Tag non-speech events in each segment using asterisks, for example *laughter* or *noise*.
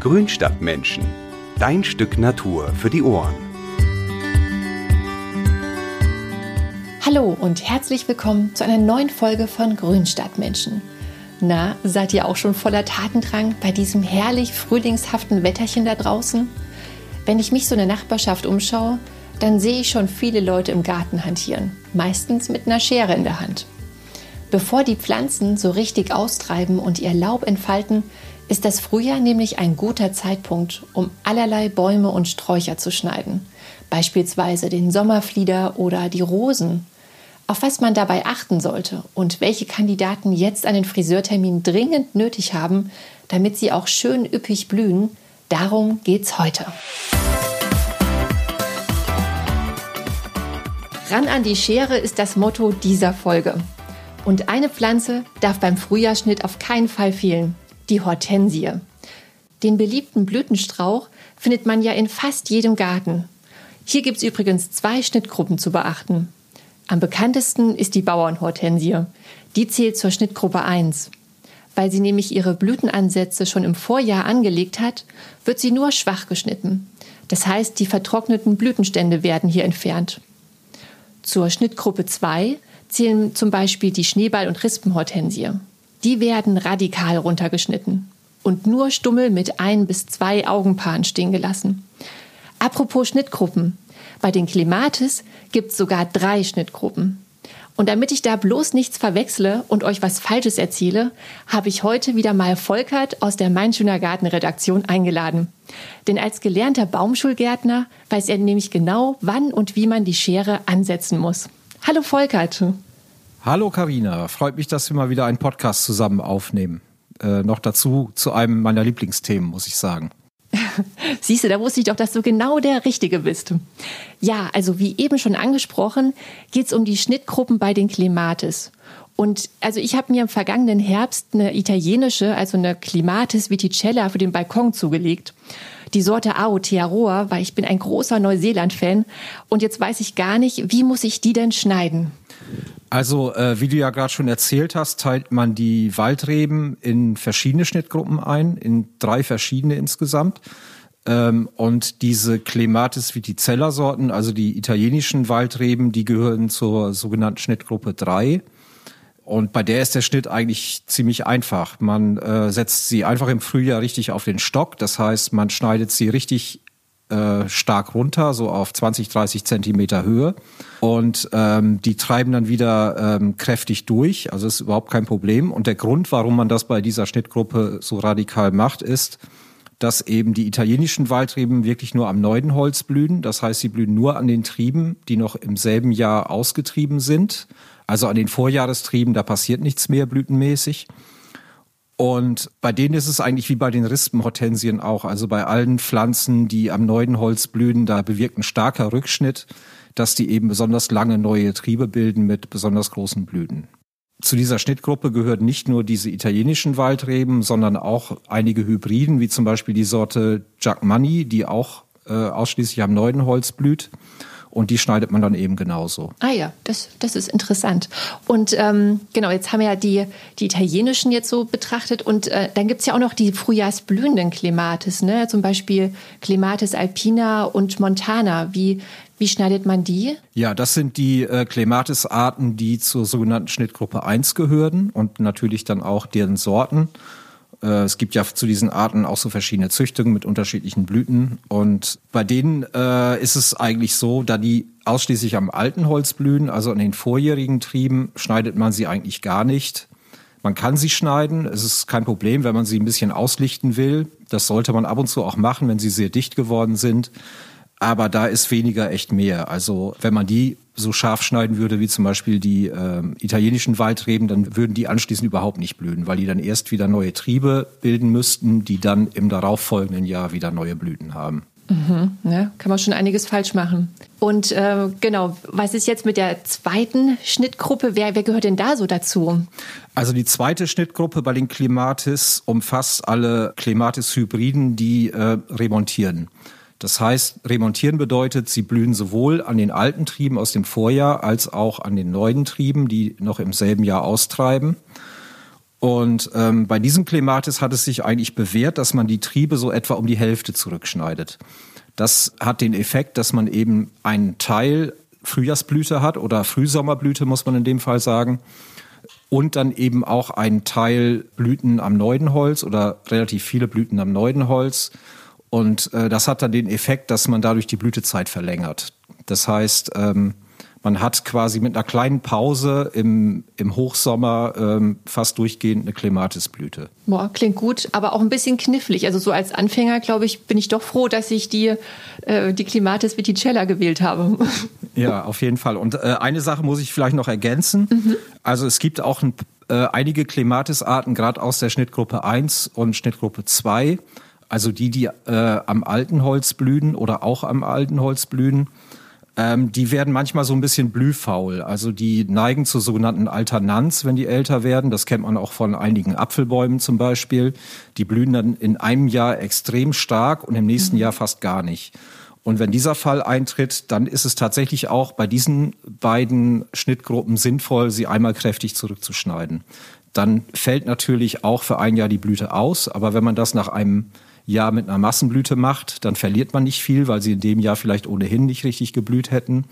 Grünstadtmenschen. Dein Stück Natur für die Ohren. Hallo und herzlich willkommen zu einer neuen Folge von Grünstadtmenschen. Na, seid ihr auch schon voller Tatendrang bei diesem herrlich frühlingshaften Wetterchen da draußen? Wenn ich mich so in der Nachbarschaft umschaue, dann sehe ich schon viele Leute im Garten hantieren, meistens mit einer Schere in der Hand. Bevor die Pflanzen so richtig austreiben und ihr Laub entfalten, ist das Frühjahr nämlich ein guter Zeitpunkt, um allerlei Bäume und Sträucher zu schneiden. Beispielsweise den Sommerflieder oder die Rosen. Auf was man dabei achten sollte und welche Kandidaten jetzt einen Friseurtermin dringend nötig haben, damit sie auch schön üppig blühen, darum geht's heute. Ran an die Schere ist das Motto dieser Folge. Und eine Pflanze darf beim Frühjahrsschnitt auf keinen Fall fehlen, die Hortensie. Den beliebten Blütenstrauch findet man ja in fast jedem Garten. Hier gibt es übrigens zwei Schnittgruppen zu beachten. Am bekanntesten ist die Bauernhortensie. Die zählt zur Schnittgruppe 1. Weil sie nämlich ihre Blütenansätze schon im Vorjahr angelegt hat, wird sie nur schwach geschnitten. Das heißt, die vertrockneten Blütenstände werden hier entfernt. Zur Schnittgruppe 2 zählen zum Beispiel die Schneeball- und Rispenhortensie. Die werden radikal runtergeschnitten und nur stummel mit ein bis zwei Augenpaaren stehen gelassen. Apropos Schnittgruppen. Bei den Clematis gibt es sogar drei Schnittgruppen. Und damit ich da bloß nichts verwechsle und euch was Falsches erzähle, habe ich heute wieder mal Volkert aus der Mein Schöner Garten Redaktion eingeladen. Denn als gelernter Baumschulgärtner weiß er nämlich genau, wann und wie man die Schere ansetzen muss. Hallo Volkert. Hallo Karina, freut mich, dass wir mal wieder einen Podcast zusammen aufnehmen. Äh, noch dazu zu einem meiner Lieblingsthemen, muss ich sagen. *laughs* Siehst du, da wusste ich doch, dass du genau der Richtige bist. Ja, also wie eben schon angesprochen, geht es um die Schnittgruppen bei den Clematis. Und also ich habe mir im vergangenen Herbst eine italienische, also eine Clematis viticella für den Balkon zugelegt die Sorte Aotearoa, weil ich bin ein großer Neuseeland-Fan. Und jetzt weiß ich gar nicht, wie muss ich die denn schneiden? Also, äh, wie du ja gerade schon erzählt hast, teilt man die Waldreben in verschiedene Schnittgruppen ein, in drei verschiedene insgesamt. Ähm, und diese Clematis viticella Sorten, also die italienischen Waldreben, die gehören zur sogenannten Schnittgruppe 3. Und bei der ist der Schnitt eigentlich ziemlich einfach. Man äh, setzt sie einfach im Frühjahr richtig auf den Stock. Das heißt, man schneidet sie richtig äh, stark runter, so auf 20, 30 Zentimeter Höhe. Und ähm, die treiben dann wieder ähm, kräftig durch. Also ist überhaupt kein Problem. Und der Grund, warum man das bei dieser Schnittgruppe so radikal macht, ist, dass eben die italienischen Waldreben wirklich nur am Neudenholz blühen. Das heißt, sie blühen nur an den Trieben, die noch im selben Jahr ausgetrieben sind. Also an den Vorjahrestrieben, da passiert nichts mehr blütenmäßig. Und bei denen ist es eigentlich wie bei den Rispenhortensien auch. Also bei allen Pflanzen, die am neuen Holz blühen, da bewirkt ein starker Rückschnitt, dass die eben besonders lange neue Triebe bilden mit besonders großen Blüten. Zu dieser Schnittgruppe gehören nicht nur diese italienischen Waldreben, sondern auch einige Hybriden, wie zum Beispiel die Sorte Jack Money, die auch äh, ausschließlich am neuen Holz blüht und die schneidet man dann eben genauso. Ah ja, das, das ist interessant. Und ähm, genau, jetzt haben wir ja die, die italienischen jetzt so betrachtet und äh, dann gibt's ja auch noch die frühjahrsblühenden Clematis, ne? zum Beispiel Clematis alpina und montana. Wie, wie schneidet man die? Ja, das sind die äh, Clematis-Arten, die zur sogenannten Schnittgruppe 1 gehören und natürlich dann auch deren Sorten. Äh, es gibt ja zu diesen Arten auch so verschiedene Züchtungen mit unterschiedlichen Blüten. Und bei denen äh, ist es eigentlich so, da die ausschließlich am alten Holz blühen, also an den vorjährigen Trieben, schneidet man sie eigentlich gar nicht. Man kann sie schneiden, es ist kein Problem, wenn man sie ein bisschen auslichten will. Das sollte man ab und zu auch machen, wenn sie sehr dicht geworden sind. Aber da ist weniger echt mehr. Also wenn man die so scharf schneiden würde wie zum Beispiel die äh, italienischen Waldreben, dann würden die anschließend überhaupt nicht blühen, weil die dann erst wieder neue Triebe bilden müssten, die dann im darauffolgenden Jahr wieder neue Blüten haben. Mhm, ja, kann man schon einiges falsch machen. Und äh, genau, was ist jetzt mit der zweiten Schnittgruppe? Wer, wer gehört denn da so dazu? Also die zweite Schnittgruppe bei den Clematis umfasst alle Clematis-Hybriden, die äh, remontieren. Das heißt, remontieren bedeutet, sie blühen sowohl an den alten Trieben aus dem Vorjahr als auch an den neuen Trieben, die noch im selben Jahr austreiben. Und ähm, bei diesem Klematis hat es sich eigentlich bewährt, dass man die Triebe so etwa um die Hälfte zurückschneidet. Das hat den Effekt, dass man eben einen Teil Frühjahrsblüte hat oder Frühsommerblüte, muss man in dem Fall sagen. Und dann eben auch einen Teil Blüten am Neudenholz oder relativ viele Blüten am Neudenholz. Und äh, das hat dann den Effekt, dass man dadurch die Blütezeit verlängert. Das heißt, ähm, man hat quasi mit einer kleinen Pause im, im Hochsommer ähm, fast durchgehend eine Klematisblüte. Boah, klingt gut, aber auch ein bisschen knifflig. Also so als Anfänger, glaube ich, bin ich doch froh, dass ich die, äh, die Clematis viticella gewählt habe. *laughs* Ja, auf jeden Fall. Und äh, eine Sache muss ich vielleicht noch ergänzen. Mhm. Also es gibt auch ein, äh, einige Klematisarten, gerade aus der Schnittgruppe 1 und Schnittgruppe 2, also die, die äh, am alten Holz blühen oder auch am alten Holz blühen ähm, die werden manchmal so ein bisschen blühfaul. Also die neigen zur sogenannten Alternanz, wenn die älter werden. Das kennt man auch von einigen Apfelbäumen zum Beispiel. Die blühen dann in einem Jahr extrem stark und im nächsten mhm. Jahr fast gar nicht. Und wenn dieser Fall eintritt, dann ist es tatsächlich auch bei diesen beiden Schnittgruppen sinnvoll, sie einmal kräftig zurückzuschneiden. Dann fällt natürlich auch für ein Jahr die Blüte aus, aber wenn man das nach einem Jahr mit einer Massenblüte macht, dann verliert man nicht viel, weil sie in dem Jahr vielleicht ohnehin nicht richtig geblüht hätten.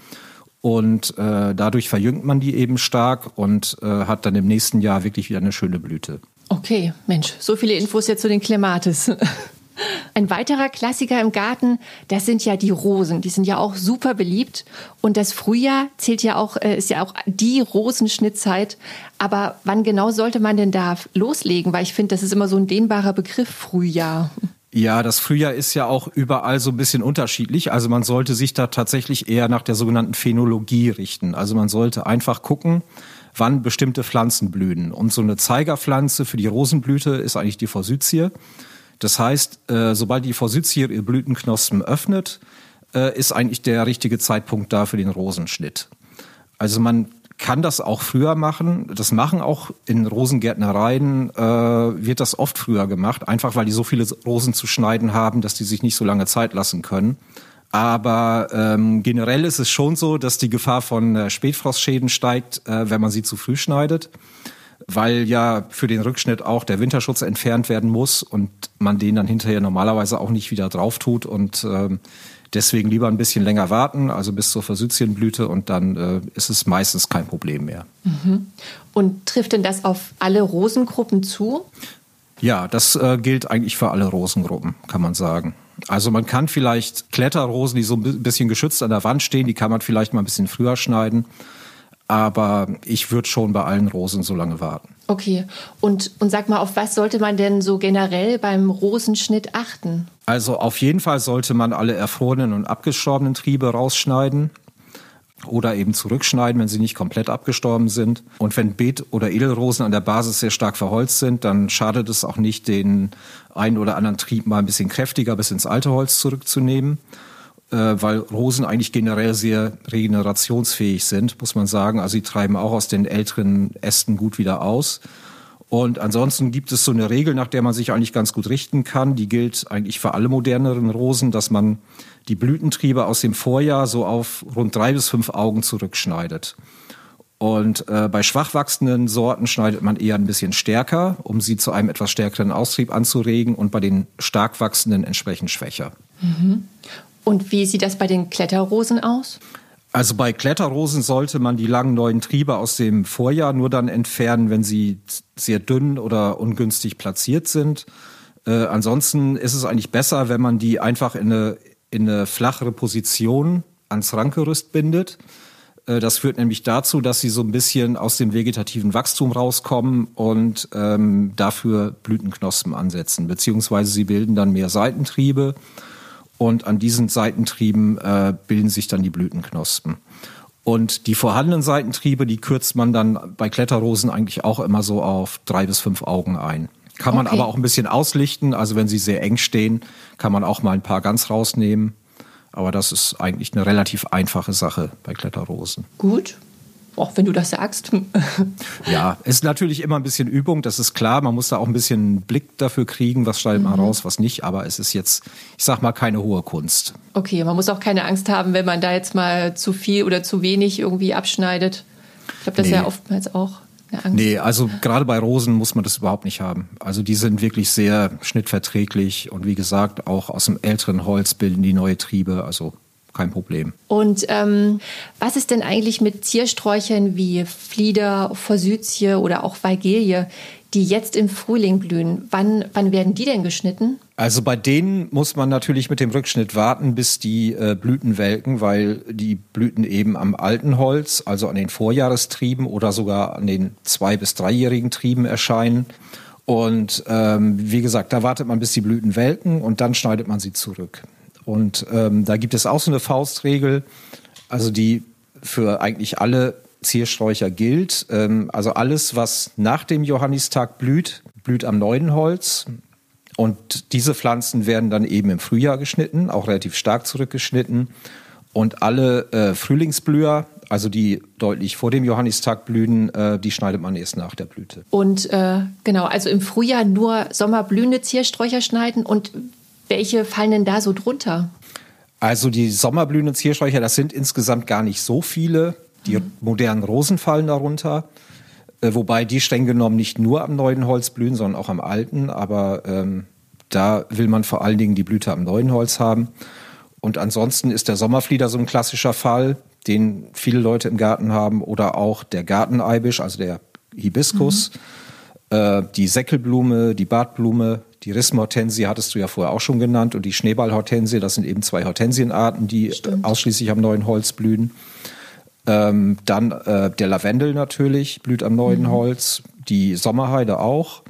Und äh, dadurch verjüngt man die eben stark und äh, hat dann im nächsten Jahr wirklich wieder eine schöne Blüte. Okay, Mensch, so viele Infos jetzt zu den Klematis. *laughs* Ein weiterer Klassiker im Garten, das sind ja die Rosen. Die sind ja auch super beliebt. Und das Frühjahr zählt ja auch, äh, ist ja auch die Rosenschnittzeit. Aber wann genau sollte man denn da loslegen? Weil ich finde, das ist immer so ein dehnbarer Begriff, Frühjahr. Ja, das Frühjahr ist ja auch überall so ein bisschen unterschiedlich. Also man sollte sich da tatsächlich eher nach der sogenannten Phänologie richten. Also man sollte einfach gucken, wann bestimmte Pflanzen blühen. Und so eine Zeigerpflanze für die Rosenblüte ist eigentlich die Forsythie. Das heißt, äh, sobald die Forsythie ihr Blütenknospen öffnet, äh, ist eigentlich der richtige Zeitpunkt da für den Rosenschnitt. Also man kann das auch früher machen. Das machen auch in Rosengärtnereien, äh, wird das oft früher gemacht, einfach weil die so viele Rosen zu schneiden haben, dass die sich nicht so lange Zeit lassen können. Aber ähm, generell ist es schon so, dass die Gefahr von äh, Spätfrostschäden steigt, äh, wenn man sie zu früh schneidet, weil ja für den Rückschnitt auch der Winterschutz entfernt werden muss und man den dann hinterher normalerweise auch nicht wieder drauf tut und ähm, Deswegen lieber ein bisschen länger warten, also bis zur Forsythienblüte und dann äh, ist es meistens kein Problem mehr. Mhm. Und trifft denn das auf alle Rosengruppen zu? Ja, das äh, gilt eigentlich für alle Rosengruppen, kann man sagen. Also man kann vielleicht Kletterrosen, die so ein bisschen geschützt an der Wand stehen, die kann man vielleicht mal ein bisschen früher schneiden. Aber ich würde schon bei allen Rosen so lange warten. Okay. Und, und sag mal, auf was sollte man denn so generell beim Rosenschnitt achten? Also auf jeden Fall sollte man alle erfrorenen und abgestorbenen Triebe rausschneiden oder eben zurückschneiden, wenn sie nicht komplett abgestorben sind. Und wenn Beet- oder Edelrosen an der Basis sehr stark verholzt sind, dann schadet es auch nicht, den einen oder anderen Trieb mal ein bisschen kräftiger bis ins alte Holz zurückzunehmen, weil Rosen eigentlich generell sehr regenerationsfähig sind, muss man sagen. Also sie treiben auch aus den älteren Ästen gut wieder aus. Und ansonsten gibt es so eine Regel, nach der man sich eigentlich ganz gut richten kann. Die gilt eigentlich für alle moderneren Rosen, dass man die Blütentriebe aus dem Vorjahr so auf rund drei bis fünf Augen zurückschneidet. Und äh, bei schwach wachsenden Sorten schneidet man eher ein bisschen stärker, um sie zu einem etwas stärkeren Austrieb anzuregen und bei den stark wachsenden entsprechend schwächer. Mhm. Und wie sieht das bei den Kletterrosen aus? Also bei Kletterrosen sollte man die langen neuen Triebe aus dem Vorjahr nur dann entfernen, wenn sie sehr dünn oder ungünstig platziert sind. Äh, ansonsten ist es eigentlich besser, wenn man die einfach in eine, in eine flachere Position ans Rankgerüst bindet. Äh, das führt nämlich dazu, dass sie so ein bisschen aus dem vegetativen Wachstum rauskommen und ähm, dafür Blütenknospen ansetzen, beziehungsweise sie bilden dann mehr Seitentriebe und an diesen Seitentrieben äh, bilden sich dann die Blütenknospen. Und die vorhandenen Seitentriebe, die kürzt man dann bei Kletterrosen eigentlich auch immer so auf drei bis fünf Augen ein. Kann man okay. aber auch ein bisschen auslichten. Also wenn sie sehr eng stehen, kann man auch mal ein paar ganz rausnehmen. Aber das ist eigentlich eine relativ einfache Sache bei Kletterrosen. Gut, auch wenn du das sagst. *laughs* ja, es ist natürlich immer ein bisschen Übung, das ist klar. Man muss da auch ein bisschen Blick dafür kriegen, was schneidet man mhm. raus, was nicht. Aber es ist jetzt, ich sag mal, keine hohe Kunst. Okay, man muss auch keine Angst haben, wenn man da jetzt mal zu viel oder zu wenig irgendwie abschneidet. Ich glaube, das nee. ist ja oftmals auch eine Angst? Nee, also gerade bei Rosen muss man das überhaupt nicht haben. Also die sind wirklich sehr schnittverträglich und wie gesagt, auch aus dem älteren Holz bilden die neue Triebe, also kein Problem. Und ähm, was ist denn eigentlich mit Ziersträuchern wie Flieder, Forsythie oder auch Weigelie, die jetzt im Frühling blühen? Wann, wann werden die denn geschnitten? Also bei denen muss man natürlich mit dem Rückschnitt warten, bis die äh, Blüten welken, weil die Blüten eben am alten Holz, also an den Vorjahrestrieben oder sogar an den zwei- bis dreijährigen Trieben erscheinen. Und ähm, wie gesagt, da wartet man, bis die Blüten welken und dann schneidet man sie zurück. Und ähm, da gibt es auch so eine Faustregel, also die für eigentlich alle Ziersträucher gilt. Ähm, also alles, was nach dem Johannistag blüht, blüht am neuen Holz. Und diese Pflanzen werden dann eben im Frühjahr geschnitten, auch relativ stark zurückgeschnitten. Und alle äh, Frühlingsblüher, also die deutlich vor dem Johannistag blühen, äh, die schneidet man erst nach der Blüte. Und äh, genau, also im Frühjahr nur sommerblühende Ziersträucher schneiden. Und welche fallen denn da so drunter? Also die sommerblühenden Ziersträucher, das sind insgesamt gar nicht so viele. Die modernen Rosen fallen darunter. Äh, wobei die streng genommen nicht nur am neuen Holz blühen, sondern auch am alten. Aber ähm, da will man vor allen Dingen die Blüte am neuen Holz haben. Und ansonsten ist der Sommerflieder so ein klassischer Fall, den viele Leute im Garten haben. Oder auch der Garteneibisch, also der Hibiskus, mhm. äh, die Säckelblume, die Bartblume, die Rissenhortensie hattest du ja vorher auch schon genannt und die Schneeballhortensie, das sind eben zwei Hortensienarten, die Stimmt. ausschließlich am neuen Holz blühen. Ähm, dann äh, der Lavendel natürlich blüht am neuen mhm. Holz, die Sommerheide auch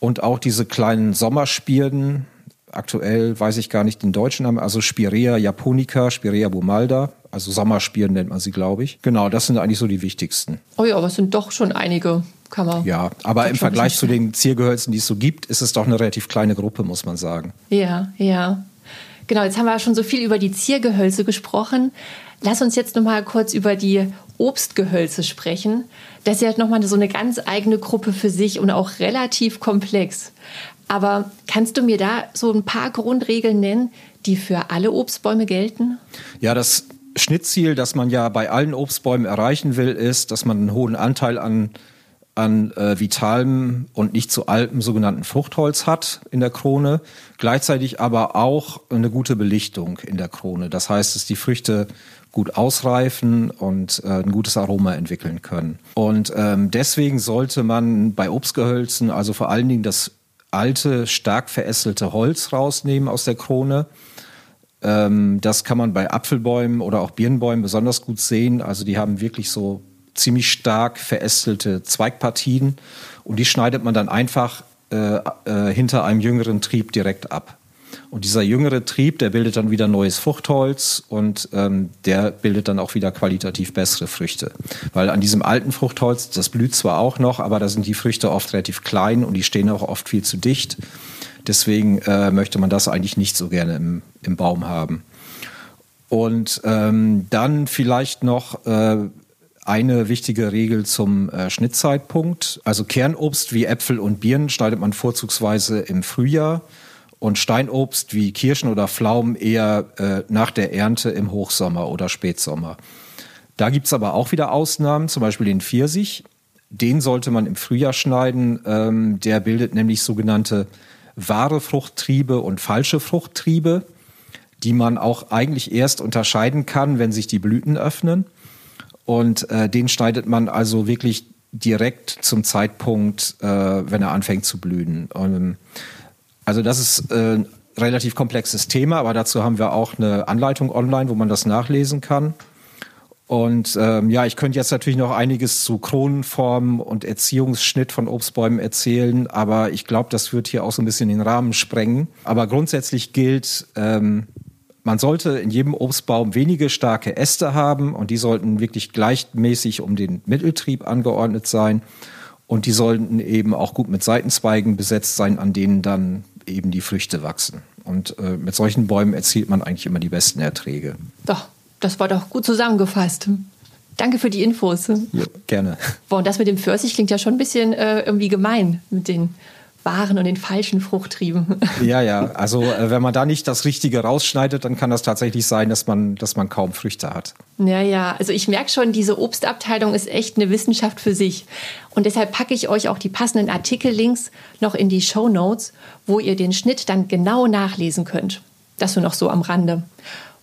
und auch diese kleinen Sommerspirden. Aktuell weiß ich gar nicht den deutschen Namen, also Spirea japonica, Spirea bumalda, also Sommerspirden nennt man sie, glaube ich. Genau, das sind eigentlich so die wichtigsten. Oh ja, aber es sind doch schon einige kann man. Ja, aber im Vergleich zu den Ziergehölzen, die es so gibt, ist es doch eine relativ kleine Gruppe, muss man sagen. Ja, ja. Genau, jetzt haben wir schon so viel über die Ziergehölze gesprochen. Lass uns jetzt noch mal kurz über die Obstgehölze sprechen. Das ist ja noch mal so eine ganz eigene Gruppe für sich und auch relativ komplex. Aber kannst du mir da so ein paar Grundregeln nennen, die für alle Obstbäume gelten? Ja, das Schnittziel, das man ja bei allen Obstbäumen erreichen will, ist, dass man einen hohen Anteil an an äh, vitalem und nicht zu altem sogenannten Fruchtholz hat in der Krone, gleichzeitig aber auch eine gute Belichtung in der Krone. Das heißt, dass die Früchte gut ausreifen und äh, ein gutes Aroma entwickeln können. Und ähm, deswegen sollte man bei Obstgehölzen also vor allen Dingen das alte, stark verästelte Holz rausnehmen aus der Krone. Ähm, das kann man bei Apfelbäumen oder auch Birnbäumen besonders gut sehen. Also die haben wirklich so ziemlich stark verästelte Zweigpartien und die schneidet man dann einfach äh, äh, hinter einem jüngeren Trieb direkt ab. Und dieser jüngere Trieb, der bildet dann wieder neues Fruchtholz und ähm, der bildet dann auch wieder qualitativ bessere Früchte. Weil an diesem alten Fruchtholz, das blüht zwar auch noch, aber da sind die Früchte oft relativ klein und die stehen auch oft viel zu dicht. Deswegen äh, möchte man das eigentlich nicht so gerne im, im Baum haben. Und ähm, dann vielleicht noch, äh, eine wichtige Regel zum äh, Schnittzeitpunkt. Also Kernobst wie Äpfel und Birnen schneidet man vorzugsweise im Frühjahr und Steinobst wie Kirschen oder Pflaumen eher äh, nach der Ernte im Hochsommer oder Spätsommer. Da gibt's aber auch wieder Ausnahmen, zum Beispiel den Pfirsich. Den sollte man im Frühjahr schneiden. Ähm, der bildet nämlich sogenannte wahre Fruchttriebe und falsche Fruchttriebe, die man auch eigentlich erst unterscheiden kann, wenn sich die Blüten öffnen. Und äh, den schneidet man also wirklich direkt zum Zeitpunkt, äh, wenn er anfängt zu blühen. Und, also das ist äh, ein relativ komplexes Thema, aber dazu haben wir auch eine Anleitung online, wo man das nachlesen kann. Und ähm, ja, ich könnte jetzt natürlich noch einiges zu Kronenformen und Erziehungsschnitt von Obstbäumen erzählen, aber ich glaube, das wird hier auch so ein bisschen den Rahmen sprengen. Aber grundsätzlich gilt, ähm, man sollte in jedem Obstbaum wenige starke Äste haben und die sollten wirklich gleichmäßig um den Mitteltrieb angeordnet sein. Und die sollten eben auch gut mit Seitenzweigen besetzt sein, an denen dann eben die Früchte wachsen. Und äh, mit solchen Bäumen erzielt man eigentlich immer die besten Erträge. Doch, das war doch gut zusammengefasst. Danke für die Infos. Ja, gerne. Boah, und das mit dem Pfirsich klingt ja schon ein bisschen äh, irgendwie gemein mit den wahren und den falschen Fruchttrieben. *laughs* Ja, ja. Also äh, wenn man da nicht das Richtige rausschneidet, dann kann das tatsächlich sein, dass man, dass man kaum Früchte hat. Ja, ja. Also ich merke schon, diese Obstabteilung ist echt eine Wissenschaft für sich. Und deshalb packe ich euch auch die passenden Artikellinks noch in die Show Notes, wo ihr den Schnitt dann genau nachlesen könnt. Das nur noch so am Rande.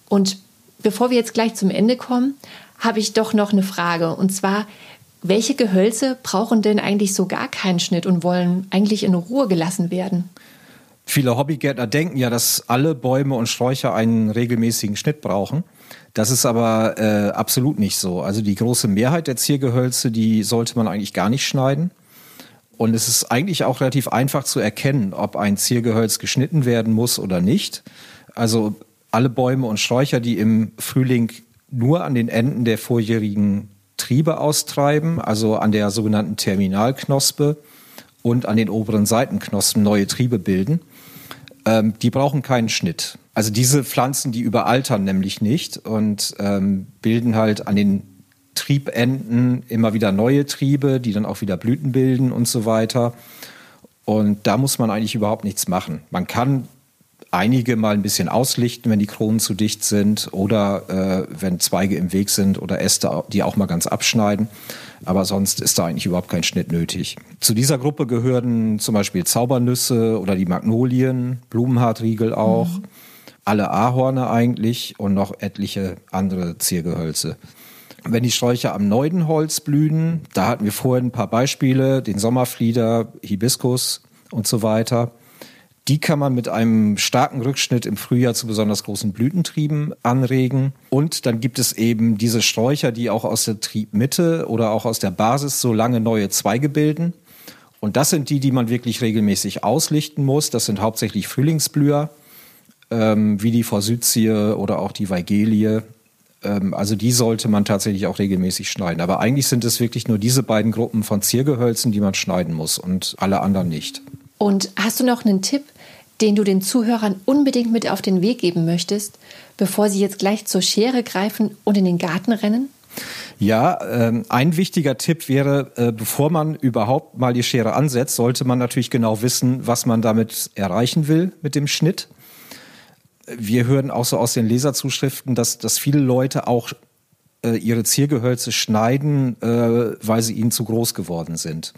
Und bevor wir jetzt gleich zum Ende kommen, habe ich doch noch eine Frage. Und zwar, welche Gehölze brauchen denn eigentlich so gar keinen Schnitt und wollen eigentlich in Ruhe gelassen werden? Viele Hobbygärtner denken ja, dass alle Bäume und Sträucher einen regelmäßigen Schnitt brauchen. Das ist aber äh, absolut nicht so. Also die große Mehrheit der Ziergehölze, die sollte man eigentlich gar nicht schneiden. Und es ist eigentlich auch relativ einfach zu erkennen, ob ein Ziergehölz geschnitten werden muss oder nicht. Also alle Bäume und Sträucher, die im Frühling nur an den Enden der vorjährigen Triebe austreiben, also an der sogenannten Terminalknospe und an den oberen Seitenknospen neue Triebe bilden. Ähm, die brauchen keinen Schnitt. Also diese Pflanzen, die überaltern nämlich nicht und ähm, bilden halt an den Triebenden immer wieder neue Triebe, die dann auch wieder Blüten bilden und so weiter. Und da muss man eigentlich überhaupt nichts machen. Man kann einige mal ein bisschen auslichten, wenn die Kronen zu dicht sind oder äh, wenn Zweige im Weg sind oder Äste, die auch mal ganz abschneiden. Aber sonst ist da eigentlich überhaupt kein Schnitt nötig. Zu dieser Gruppe gehören zum Beispiel Zaubernüsse oder die Magnolien, Blumenhartriegel auch, mhm. alle Ahorne eigentlich und noch etliche andere Ziergehölze. Wenn die Sträucher am Neudenholz blühen, da hatten wir vorhin ein paar Beispiele, den Sommerflieder, Hibiskus und so weiter. Die kann man mit einem starken Rückschnitt im Frühjahr zu besonders großen Blütentrieben anregen. Und dann gibt es eben diese Sträucher, die auch aus der Triebmitte oder auch aus der Basis so lange neue Zweige bilden. Und das sind die, die man wirklich regelmäßig auslichten muss. Das sind hauptsächlich Frühlingsblüher, ähm, wie die Forsythie oder auch die Weigelie. Ähm, also die sollte man tatsächlich auch regelmäßig schneiden. Aber eigentlich sind es wirklich nur diese beiden Gruppen von Ziergehölzen, die man schneiden muss und alle anderen nicht. Und hast du noch einen Tipp, den du den Zuhörern unbedingt mit auf den Weg geben möchtest, bevor sie jetzt gleich zur Schere greifen und in den Garten rennen? Ja, äh, ein wichtiger Tipp wäre, äh, bevor man überhaupt mal die Schere ansetzt, sollte man natürlich genau wissen, was man damit erreichen will mit dem Schnitt. Wir hören auch so aus den Leserzuschriften, dass, dass viele Leute auch äh, ihre Ziergehölze schneiden, äh, weil sie ihnen zu groß geworden sind.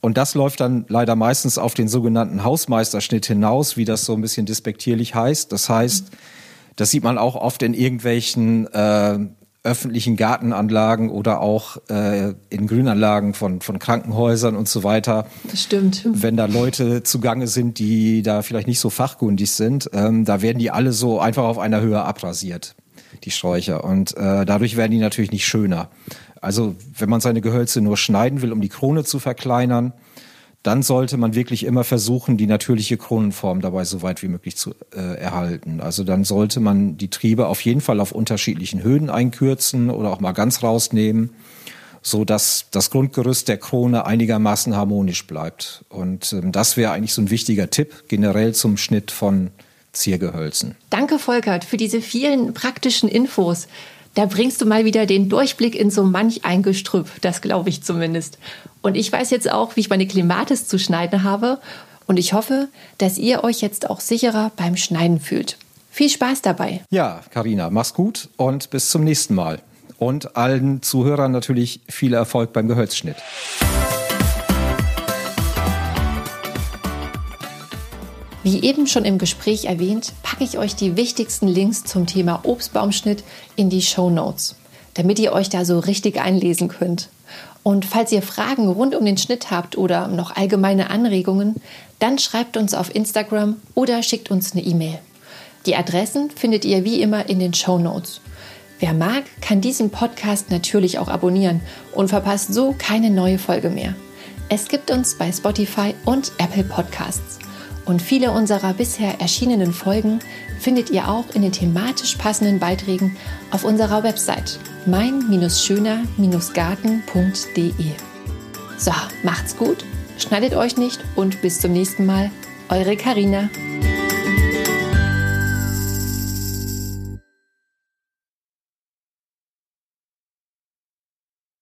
Und das läuft dann leider meistens auf den sogenannten Hausmeisterschnitt hinaus, wie das so ein bisschen despektierlich heißt. Das heißt, das sieht man auch oft in irgendwelchen äh, öffentlichen Gartenanlagen oder auch äh, in Grünanlagen von, von Krankenhäusern und so weiter. Das stimmt. Wenn da Leute zugange sind, die da vielleicht nicht so fachkundig sind, ähm, da werden die alle so einfach auf einer Höhe abrasiert, die Sträucher. Und äh, dadurch werden die natürlich nicht schöner. Also wenn man seine Gehölze nur schneiden will, um die Krone zu verkleinern, dann sollte man wirklich immer versuchen, die natürliche Kronenform dabei so weit wie möglich zu äh, erhalten. Also dann sollte man die Triebe auf jeden Fall auf unterschiedlichen Höhen einkürzen oder auch mal ganz rausnehmen, so dass das Grundgerüst der Krone einigermaßen harmonisch bleibt. Und ähm, das wäre eigentlich so ein wichtiger Tipp generell zum Schnitt von Ziergehölzen. Danke, Volkert, für diese vielen praktischen Infos. Da bringst du mal wieder den Durchblick in so manch ein Gestrüpp, das glaube ich zumindest. Und ich weiß jetzt auch, wie ich meine Klimatis zu schneiden habe. Und ich hoffe, dass ihr euch jetzt auch sicherer beim Schneiden fühlt. Viel Spaß dabei. Ja, Karina, mach's gut und bis zum nächsten Mal. Und allen Zuhörern natürlich viel Erfolg beim Gehölzschnitt. Wie eben schon im Gespräch erwähnt, packe ich euch die wichtigsten Links zum Thema Obstbaumschnitt in die Show Notes, damit ihr euch da so richtig einlesen könnt. Und falls ihr Fragen rund um den Schnitt habt oder noch allgemeine Anregungen, dann schreibt uns auf Instagram oder schickt uns eine E-Mail. Die Adressen findet ihr wie immer in den Show Notes. Wer mag, kann diesen Podcast natürlich auch abonnieren und verpasst so keine neue Folge mehr. Es gibt uns bei Spotify und Apple Podcasts. Und viele unserer bisher erschienenen Folgen findet ihr auch in den thematisch passenden Beiträgen auf unserer Website mein-schöner-garten.de. So, macht's gut, schneidet euch nicht und bis zum nächsten Mal. Eure Karina.